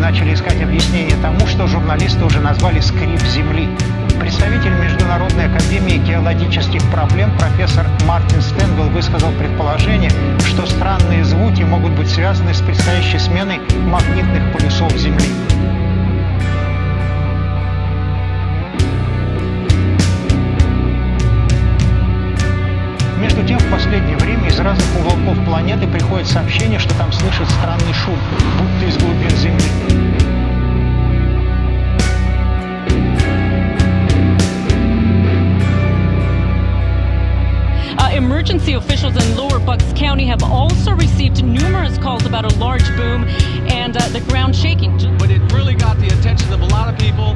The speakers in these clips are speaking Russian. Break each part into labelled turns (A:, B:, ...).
A: начали искать объяснение тому, что журналисты уже назвали «скрип земли». Представитель Международной академии геологических проблем профессор Мартин Стенвелл высказал предположение, что странные звуки могут быть связаны с предстоящей сменой магнитных полюсов Земли. Между тем, в последнее время из разных уголков планеты приходят сообщения, что там слышат странный шум, будто из глубин Земли.
B: Uh, emergency officials in Lower Bucks County have also received numerous calls about a large boom and uh, the ground shaking.
C: But it really got the attention of a lot of people.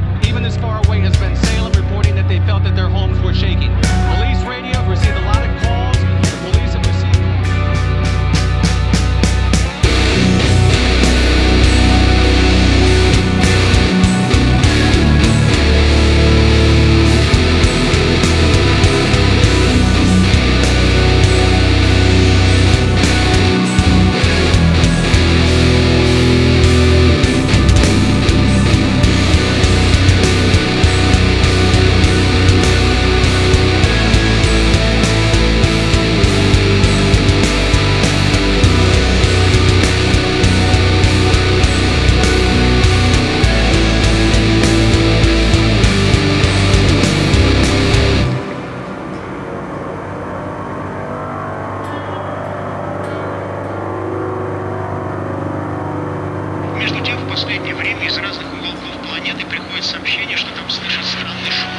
A: В последнее время из разных уголков планеты приходят сообщения, что там слышат странный шум,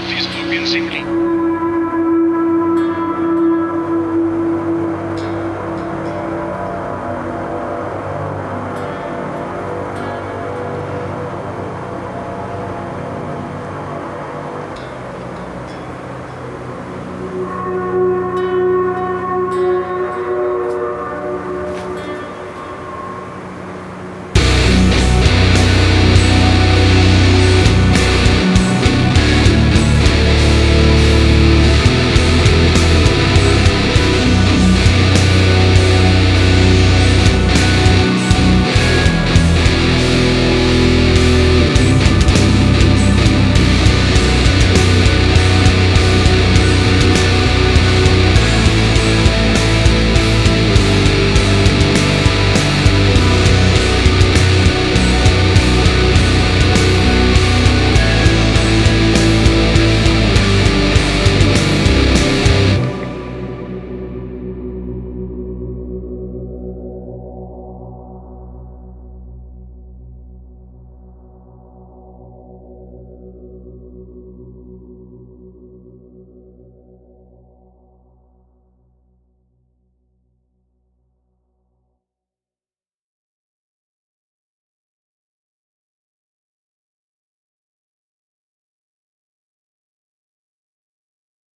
A: будто из глубин Земли.